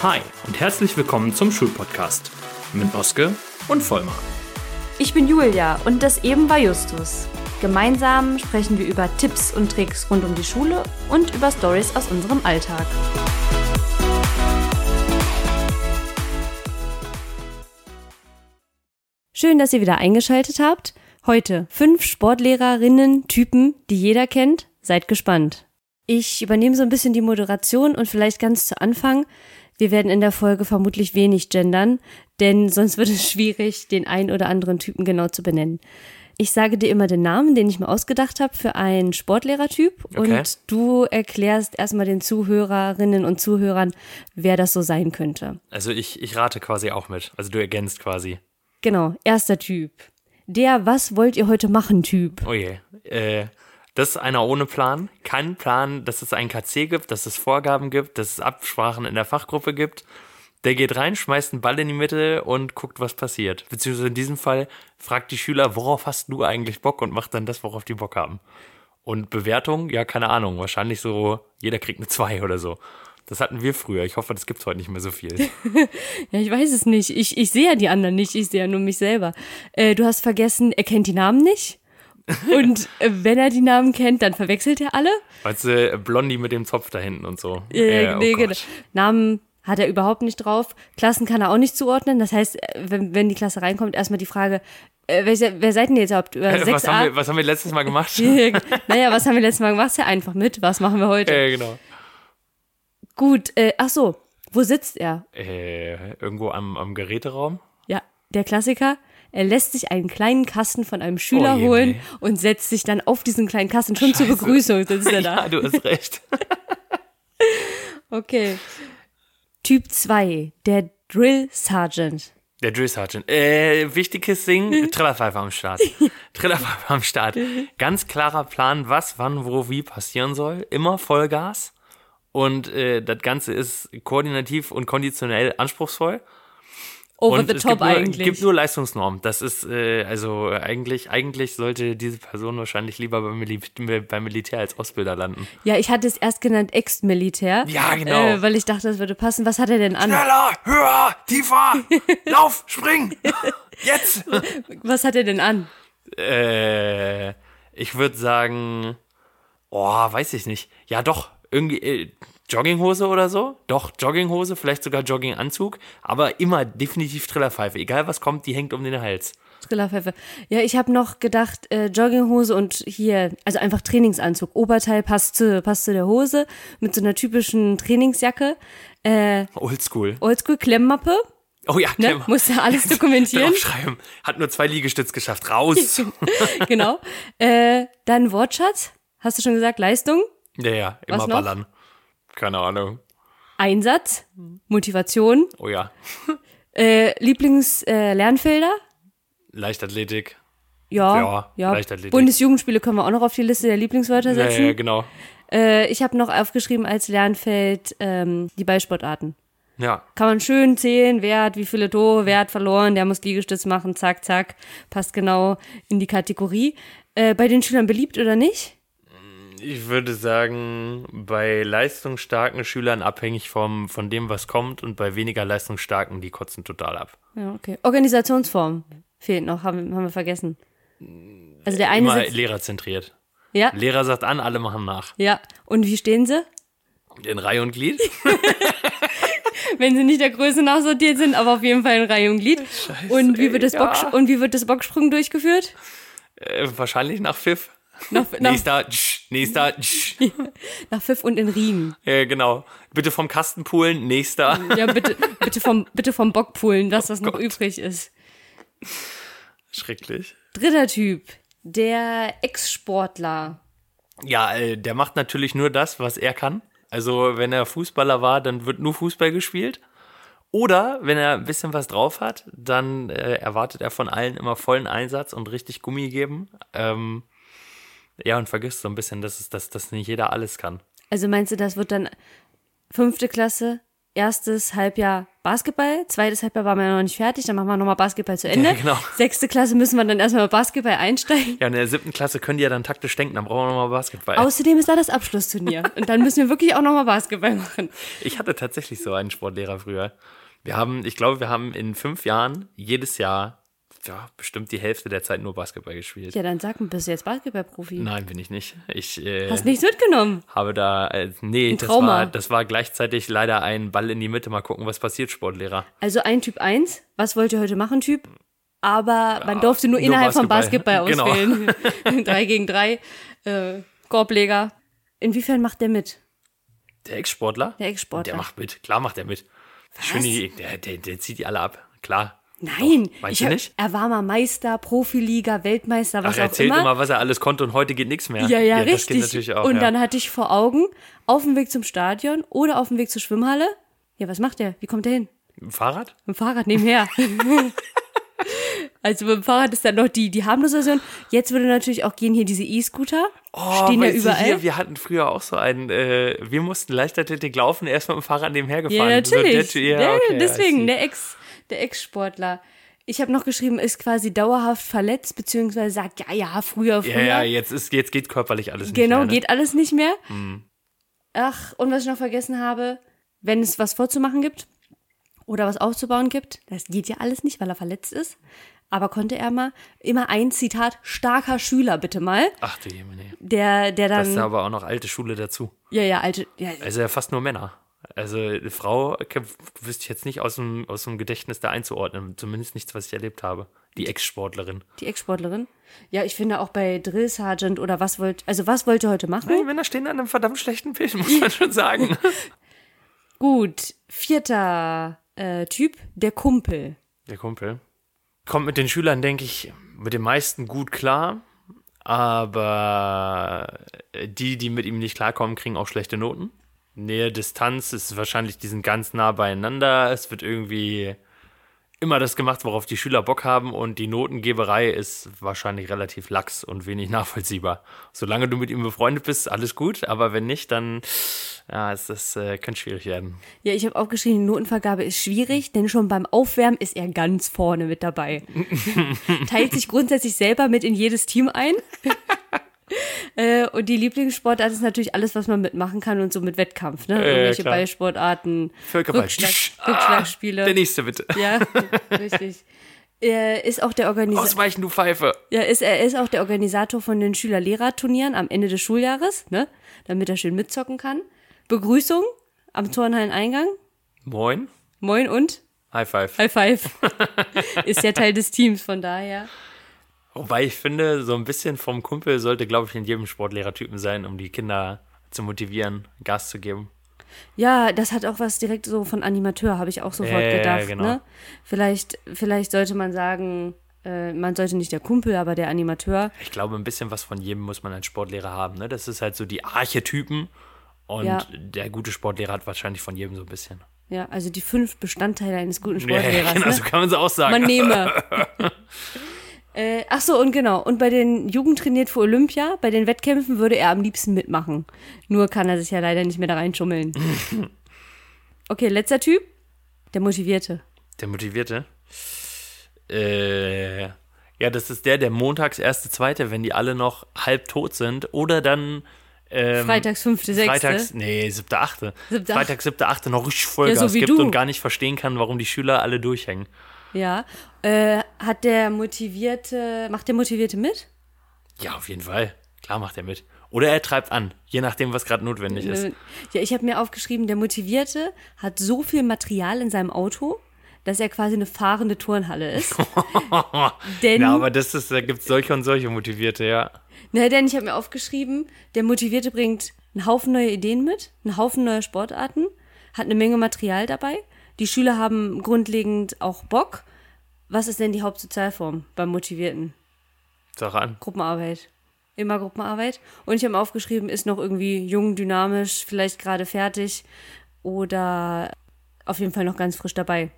Hi und herzlich willkommen zum Schulpodcast mit Oske und Vollmar. Ich bin Julia und das eben war Justus. Gemeinsam sprechen wir über Tipps und Tricks rund um die Schule und über Stories aus unserem Alltag. Schön, dass ihr wieder eingeschaltet habt. Heute fünf Sportlehrerinnen, Typen, die jeder kennt. Seid gespannt. Ich übernehme so ein bisschen die Moderation und vielleicht ganz zu Anfang wir werden in der Folge vermutlich wenig gendern, denn sonst wird es schwierig, den einen oder anderen Typen genau zu benennen. Ich sage dir immer den Namen, den ich mir ausgedacht habe für einen Sportlehrertyp okay. und du erklärst erstmal den Zuhörerinnen und Zuhörern, wer das so sein könnte. Also ich, ich rate quasi auch mit. Also du ergänzt quasi. Genau, erster Typ. Der Was wollt ihr heute machen Typ. Oh je. Äh, das ist einer ohne Plan. Kein Plan, dass es einen KC gibt, dass es Vorgaben gibt, dass es Absprachen in der Fachgruppe gibt. Der geht rein, schmeißt einen Ball in die Mitte und guckt, was passiert. Beziehungsweise in diesem Fall fragt die Schüler, worauf hast du eigentlich Bock und macht dann das, worauf die Bock haben. Und Bewertung, ja, keine Ahnung. Wahrscheinlich so, jeder kriegt eine 2 oder so. Das hatten wir früher. Ich hoffe, das gibt es heute nicht mehr so viel. ja, ich weiß es nicht. Ich, ich sehe ja die anderen nicht. Ich sehe ja nur mich selber. Äh, du hast vergessen, er kennt die Namen nicht? Und äh, wenn er die Namen kennt, dann verwechselt er alle. Weißt du, Blondie mit dem Zopf da hinten und so. Äh, äh, nee, genau. Namen hat er überhaupt nicht drauf. Klassen kann er auch nicht zuordnen. Das heißt, äh, wenn, wenn die Klasse reinkommt, erstmal die Frage, äh, wer, wer seid denn jetzt überhaupt? Äh, was, haben wir, was haben wir letztes Mal gemacht? naja, was haben wir letztes Mal gemacht? Ja, einfach mit. Was machen wir heute? Äh, genau. Gut, äh, ach so. Wo sitzt er? Äh, irgendwo am, am Geräteraum. Ja, der Klassiker. Er lässt sich einen kleinen Kasten von einem Schüler oh je, holen nee. und setzt sich dann auf diesen kleinen Kasten schon Scheiße. zur Begrüßung. Sitzt er da. ja, du hast recht. okay. Typ 2, der Drill Sergeant. Der Drill Sergeant. Äh, wichtiges Ding, Trillerpfeife am Start. Trillerpfeife am Start. Ganz klarer Plan, was, wann, wo, wie passieren soll. Immer Vollgas. Und äh, das Ganze ist koordinativ und konditionell anspruchsvoll over the top nur, eigentlich. Es gibt nur Leistungsnorm. Das ist, äh, also eigentlich, eigentlich sollte diese Person wahrscheinlich lieber beim, Mil beim Militär als Ausbilder landen. Ja, ich hatte es erst genannt Ex-Militär. Ja, genau. Äh, weil ich dachte, das würde passen. Was hat er denn an? Schneller, höher, tiefer, lauf, spring, jetzt. Was hat er denn an? Äh, ich würde sagen, oh, weiß ich nicht. Ja, doch, irgendwie, äh, Jogginghose oder so. Doch, Jogginghose, vielleicht sogar Jogginganzug, aber immer definitiv Trillerpfeife. Egal was kommt, die hängt um den Hals. Trillerpfeife. Ja, ich habe noch gedacht, äh, Jogginghose und hier, also einfach Trainingsanzug. Oberteil passt zu, passt zu der Hose mit so einer typischen Trainingsjacke. Äh, Oldschool. Oldschool, Klemmmappe. Oh ja, ne? Muss ja alles dokumentieren. Draufschreiben. Hat nur zwei Liegestütz geschafft. Raus. genau. Äh, dann Wortschatz. Hast du schon gesagt, Leistung? Ja, ja, immer ballern. Keine Ahnung. Einsatz, Motivation. Oh ja. Äh, Lieblingslernfelder? Äh, Leichtathletik. Ja, ja, ja. Leichtathletik. Bundesjugendspiele können wir auch noch auf die Liste der Lieblingswörter setzen. Ja, ja genau. Äh, ich habe noch aufgeschrieben als Lernfeld ähm, die Ballsportarten. Ja. Kann man schön zählen, wer hat wie viele Tore, wer hat verloren, der muss Liegestütz machen, zack, zack. Passt genau in die Kategorie. Äh, bei den Schülern beliebt oder nicht? Ich würde sagen, bei leistungsstarken Schülern abhängig vom, von dem, was kommt und bei weniger leistungsstarken, die kotzen total ab. Ja, okay. Organisationsform fehlt noch, haben, haben wir vergessen. Also der eine Immer lehrerzentriert. Ja. Lehrer sagt an, alle machen nach. Ja. Und wie stehen sie? In Reihe und Glied. Wenn sie nicht der Größe nachsortiert sind, aber auf jeden Fall in Reihe und Glied. Scheiße, und wie wird das, ja. Und wie wird das Bocksprung durchgeführt? Äh, wahrscheinlich nach Pfiff. Nach, nach, nächster, tsch, nächster, tsch. Nach Pfiff und in Riemen. Ja, genau. Bitte vom Kasten poolen, nächster. Ja, bitte, bitte vom, bitte vom Bock poolen, dass das oh noch Gott. übrig ist. Schrecklich. Dritter Typ. Der Ex-Sportler. Ja, äh, der macht natürlich nur das, was er kann. Also, wenn er Fußballer war, dann wird nur Fußball gespielt. Oder wenn er ein bisschen was drauf hat, dann äh, erwartet er von allen immer vollen Einsatz und richtig Gummi geben. Ähm, ja, und vergisst so ein bisschen, dass, es, dass, dass nicht jeder alles kann. Also meinst du, das wird dann fünfte Klasse, erstes Halbjahr Basketball, zweites Halbjahr waren wir ja noch nicht fertig, dann machen wir nochmal Basketball zu Ende. Ja, genau. Sechste Klasse müssen wir dann erstmal Basketball einsteigen. Ja, in der siebten Klasse können die ja dann taktisch denken, dann brauchen wir nochmal Basketball. Außerdem ist da das Abschlussturnier. Und dann müssen wir wirklich auch nochmal Basketball machen. Ich hatte tatsächlich so einen Sportlehrer früher. Wir haben, ich glaube, wir haben in fünf Jahren jedes Jahr, ja, bestimmt die Hälfte der Zeit nur Basketball gespielt. Ja, dann sag mal, bist du jetzt Basketballprofi? Nein, bin ich nicht. Ich äh, Hast nichts mitgenommen. habe da, äh, nee, das Trauma. war, das war gleichzeitig leider ein Ball in die Mitte, mal gucken, was passiert, Sportlehrer. Also ein Typ 1, was wollt ihr heute machen, Typ? Aber man durfte nur nur innerhalb von Basketball. Basketball Genau. auswählen. drei gegen drei. Äh, Korbleger. Inwiefern macht der mit? Der Ex-Sportler? Der Ex-Sportler. Der macht mit, klar macht er mit. Schön, die, der, der, der zieht die alle ab, klar. Nein, Meinst ich nicht? er war mal Meister, Profiliga, Weltmeister, was Ach, er auch erzählt immer. immer. was er alles konnte und heute geht nichts mehr. Ja, ja, Das geht richtig. natürlich auch. und ja. dann hatte ich vor Augen, auf dem Weg zum Stadion oder auf dem Weg zur Schwimmhalle. Ja, was macht der? Wie kommt der hin? Ein Fahrrad? Mit dem Fahrrad nebenher. also mit dem Fahrrad ist dann noch die, die harmlose Version. Jetzt würde natürlich auch gehen hier diese E-Scooter. Stehen ja überall. Oh, Hier, wir hatten früher auch so einen, äh, wir mussten Leichtathletik laufen, er ist mit dem Fahrrad nebenher ja, gefahren. So natürlich. der- ja, ja, okay, deswegen, der Ex, der Ex-Sportler. Ich habe noch geschrieben, ist quasi dauerhaft verletzt, beziehungsweise sagt, ja, ja, früher, früher. Ja, ja, jetzt, ist, jetzt geht körperlich alles nicht Genau, mehr. ne? geht alles nicht mehr. Ach, und was ich noch vergessen habe, wenn es was vorzumachen gibt oder was aufzubauen gibt, das geht ja alles nicht, weil er verletzt ist. Aber konnte er mal immer ein Zitat starker Schüler bitte mal, Ach du Jemine. der der Das ist dann aber auch noch alte Schule dazu. ja ja alte ja, Also ja fast nur Männer. Also eine Frau wüsste ich jetzt nicht aus dem, aus dem Gedächtnis da einzuordnen. Zumindest nichts, was ich erlebt habe. Die Ex-Sportlerin. die Ex-Sportlerin. Ja, ich finde auch bei Drill Sergeant oder was wollt also was wollt ihr heute machen? Die Männer stehen an einem verdammt schlechten Bild, muss man schon sagen. Gut, vierter äh, Typ, der Kumpel. Der Kumpel. Kommt mit den Schülern, denke ich, mit den meisten gut klar. Aber die, die mit ihm nicht klarkommen, kriegen auch schlechte Noten. Nähe, Distanz ist wahrscheinlich, die sind ganz nah beieinander. Es wird irgendwie immer das gemacht, worauf die Schüler Bock haben. Und die Notengeberei ist wahrscheinlich relativ lax und wenig nachvollziehbar. Solange du mit ihm befreundet bist, alles gut. Aber wenn nicht, dann ja, es ist, äh, könnte schwierig werden. Ja, ich habe aufgeschrieben, die Notenvergabe ist schwierig, denn schon beim Aufwärmen ist er ganz vorne mit dabei. Teilt sich grundsätzlich selber mit in jedes Team ein. Äh, und die Lieblingssportart ist natürlich alles, was man mitmachen kann und so mit Wettkampf, ne? Irgendwelche klar. Ballsportarten, Völkerball. Rückschlag, Ah, Rückschlagspiele. Der nächste bitte. ja, richtig. Er ist auch der Organisator. Ausweichen, du Pfeife. Ja, ist, er ist auch der Organisator von den Schüler-Lehrer-Turnieren am Ende des Schuljahres, ne? Damit er schön mitzocken kann. Begrüßung am Turnhalleneingang. Moin. Moin und High five. High Five. ist ja Teil des Teams, von daher. Wobei ich finde, so ein bisschen vom Kumpel sollte, glaube ich, in jedem Sportlehrertypen sein, um die Kinder zu motivieren, Gas zu geben. Ja, das hat auch was direkt so von Animateur, habe ich auch sofort Ja, ja, gedacht. genau. Ne? Vielleicht, vielleicht sollte man sagen, äh, man sollte nicht der Kumpel, aber der Animateur. Ich glaube, ein bisschen was von jedem muss man als Sportlehrer haben. Ne? Das ist halt so die Archetypen. Und Ja. der gute Sportlehrer hat wahrscheinlich von jedem so ein bisschen. Ja, also die fünf Bestandteile eines guten Ja, Sportlehrers. genau, ne? so kann man es auch sagen. Man nehme. äh, ach so, und genau. Und bei den Jugend trainiert für Olympia, bei den Wettkämpfen würde er am liebsten mitmachen. Nur kann er sich ja leider nicht mehr da reinschummeln. okay, letzter Typ. Der Motivierte. Der Motivierte. Äh, ja, das ist der, der montags erste, zweite, wenn die alle noch halb tot sind. Oder dann ähm, Freitags, fünfte, sechste. Freitags, nee, siebte, achte. Siebte, Freitags, siebte, achte noch richtig Vollgas Ja, so gibt du. und gar nicht verstehen kann, warum die Schüler alle durchhängen. Ja. Äh, hat der Motivierte, macht der Motivierte mit? Ja, auf jeden Fall. Klar macht er mit. Oder er treibt an, je nachdem, was gerade notwendig ist. Äh, Ja, ich habe mir aufgeschrieben, der Motivierte hat so viel Material in seinem Auto, dass er quasi eine fahrende Turnhalle ist. Denn, Ja, aber das ist, da gibt es solche und solche Motivierte, ja. na, denn ich habe mir aufgeschrieben, der Motivierte bringt einen Haufen neue Ideen mit, einen Haufen neue Sportarten, hat eine Menge Material dabei. Die Schüler haben grundlegend auch Bock. Was ist denn die Hauptsozialform beim Motivierten? Sag an. Gruppenarbeit. Immer Gruppenarbeit. Und ich habe aufgeschrieben, ist noch irgendwie jung, dynamisch, vielleicht gerade fertig oder auf jeden Fall noch ganz frisch dabei.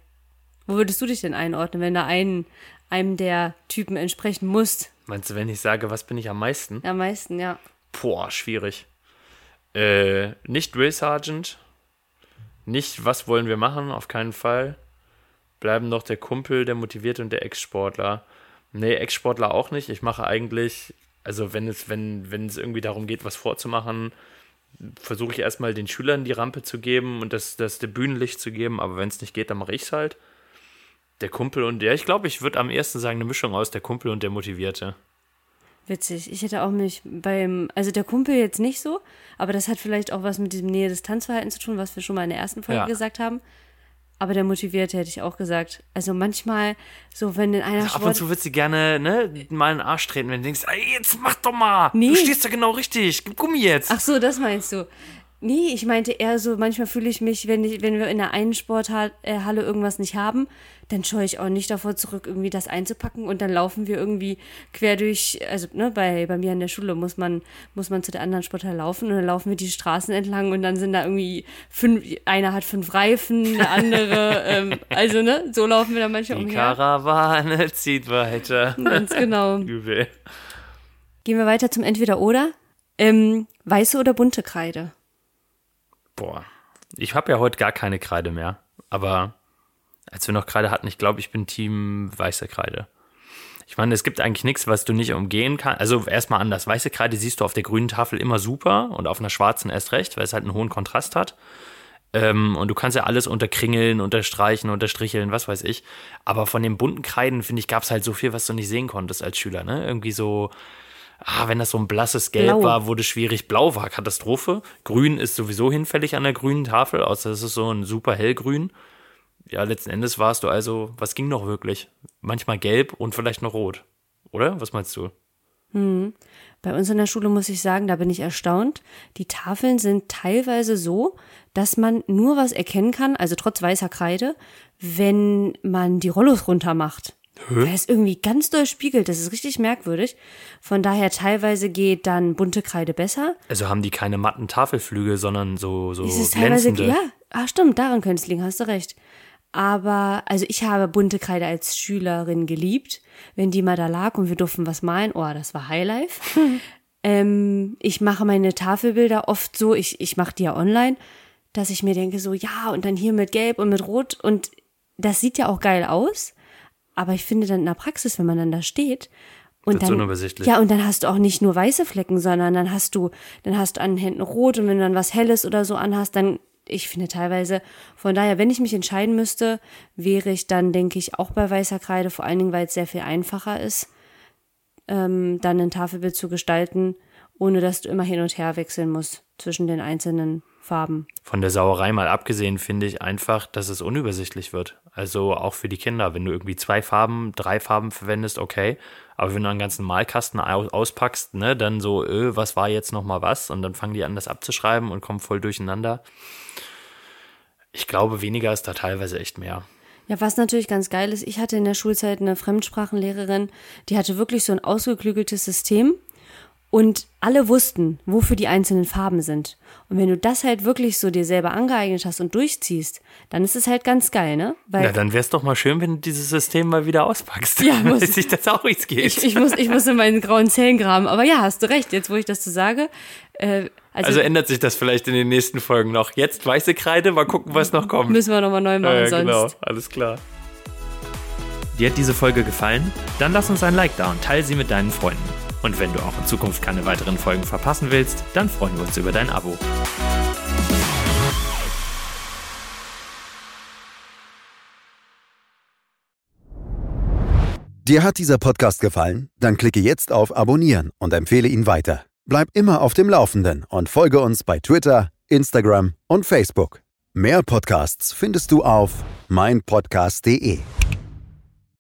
Wo würdest du dich denn einordnen, wenn da einen, einem der Typen entsprechen musst? Meinst du, wenn ich sage, was bin ich am meisten? Am meisten, ja. Boah, schwierig. Äh, nicht Drill Sergeant, nicht, was wollen wir machen, auf keinen Fall. Bleiben noch der Kumpel, der Motivierte und der Ex-Sportler. Nee, Ex-Sportler auch nicht. Ich mache eigentlich, also wenn es, wenn, wenn es irgendwie darum geht, was vorzumachen, versuche ich erstmal den Schülern die Rampe zu geben und das, das der Bühnenlicht zu geben, aber wenn es nicht geht, dann mache ich es halt. Der Kumpel und der, ich glaube, ich würde am ersten sagen, eine Mischung aus der Kumpel und der Motivierte. Witzig. Ich hätte auch mich beim, also der Kumpel jetzt nicht so, aber das hat vielleicht auch was mit diesem Nähe-Distanz-Verhalten zu tun, was wir schon mal in der ersten Folge ja. gesagt haben. Aber der Motivierte hätte ich auch gesagt. Also manchmal, so wenn in einer also Ab und zu würdest du gerne ne, mal in den Arsch treten, wenn du denkst, ey, jetzt mach doch mal. Nee. Du stehst da genau richtig. Gib Gummi jetzt. Ach so, das meinst du. Nee, ich meinte eher so, manchmal fühle ich mich, wenn, ich, wenn wir in der einen Sporthalle irgendwas nicht haben, dann scheue ich auch nicht davor zurück, irgendwie das einzupacken und dann laufen wir irgendwie quer durch, also ne, bei, bei mir an der Schule muss man, muss man zu der anderen Sporthalle laufen und dann laufen wir die Straßen entlang und dann sind da irgendwie fünf, einer hat fünf Reifen, der andere, ähm, also ne, so laufen wir dann manchmal die umher. Die Karawane zieht weiter. Ganz genau. Übel. Gehen wir weiter zum Entweder-Oder. Ähm, weiße oder bunte Kreide? Boah, ich habe ja heute gar keine Kreide mehr. Aber als wir noch Kreide hatten, ich glaube, ich bin Team weiße Kreide. Ich meine, es gibt eigentlich nichts, was du nicht umgehen kannst. Also erstmal anders. Weiße Kreide siehst du auf der grünen Tafel immer super und auf einer schwarzen erst recht, weil es halt einen hohen Kontrast hat. Ähm, und du kannst ja alles unterkringeln, unterstreichen, unterstricheln, was weiß ich. Aber von den bunten Kreiden, finde ich, gab es halt so viel, was du nicht sehen konntest als Schüler. Ne? Irgendwie so ah, wenn das so ein blasses Gelb Blau. war, wurde schwierig. Blau war Katastrophe. Grün ist sowieso hinfällig an der grünen Tafel, außer es ist so ein super hellgrün. Ja, letzten Endes warst du also, was ging noch wirklich? Manchmal gelb und vielleicht noch rot. Oder? Was meinst du? Hm. Bei uns in der Schule muss ich sagen, da bin ich erstaunt. Die Tafeln sind teilweise so, dass man nur was erkennen kann, also trotz weißer Kreide, wenn man die Rollos runter macht. Hä? Weil es irgendwie ganz doll spiegelt. Das ist richtig merkwürdig. Von daher teilweise geht dann bunte Kreide besser. Also haben die keine matten Tafelflügel, sondern so, so es ist teilweise, Ja, ah, stimmt, daran könnte es liegen, hast du recht. Aber, also ich habe bunte Kreide als Schülerin geliebt. Wenn die mal da lag und wir durften was malen, oh, das war Highlife. ähm, ich mache meine Tafelbilder oft so, ich, ich mache die ja online, dass ich mir denke so, ja, und dann hier mit Gelb und mit Rot und das sieht ja auch geil aus. Aber ich finde dann in der Praxis, wenn man dann da steht und dann, unübersichtlich. ja, und dann hast du auch nicht nur weiße Flecken, sondern dann hast du, dann hast du an den Händen rot und wenn du dann was Helles oder so anhast, dann, ich finde teilweise, von daher, wenn ich mich entscheiden müsste, wäre ich dann, denke ich, auch bei weißer Kreide, vor allen Dingen, weil es sehr viel einfacher ist, ähm, dann ein Tafelbild zu gestalten, ohne dass du immer hin und her wechseln musst zwischen den einzelnen Farben. Von der Sauerei mal abgesehen finde ich einfach, dass es unübersichtlich wird. Also auch für die Kinder. Wenn du irgendwie zwei Farben, drei Farben verwendest, okay. Aber wenn du einen ganzen Malkasten auspackst, ne, dann so, öh, was war jetzt nochmal was? Und dann fangen die an, das abzuschreiben und kommen voll durcheinander. Ich glaube, weniger ist da teilweise echt mehr. Ja, was natürlich ganz geil ist, ich hatte in der Schulzeit eine Fremdsprachenlehrerin, die hatte wirklich so ein ausgeklügeltes System. Und alle wussten, wofür die einzelnen Farben sind. Und wenn du das halt wirklich so dir selber angeeignet hast und durchziehst, dann ist es halt ganz geil, ne? Weil ja, dann wäre es doch mal schön, wenn du dieses System mal wieder auspackst. Ja, muss, sich das auch nicht geht. Ich, ich, muss, ich muss in meinen grauen Zellen graben. Aber ja, hast du recht, jetzt wo ich das so sage. Äh, also, also, ändert sich das vielleicht in den nächsten Folgen noch. Jetzt weiße Kreide, mal gucken, was noch kommt. Müssen wir nochmal neu machen, äh, sonst. Genau, alles klar. Dir hat diese Folge gefallen? Dann lass uns ein Like da und teile sie mit deinen Freunden. Und wenn du auch in Zukunft keine weiteren Folgen verpassen willst, dann freuen wir uns über dein Abo. Dir hat dieser Podcast gefallen? Dann klicke jetzt auf Abonnieren und empfehle ihn weiter. Bleib immer auf dem Laufenden und folge uns bei Twitter, Instagram und Facebook. Mehr Podcasts findest du auf meinpodcast.de.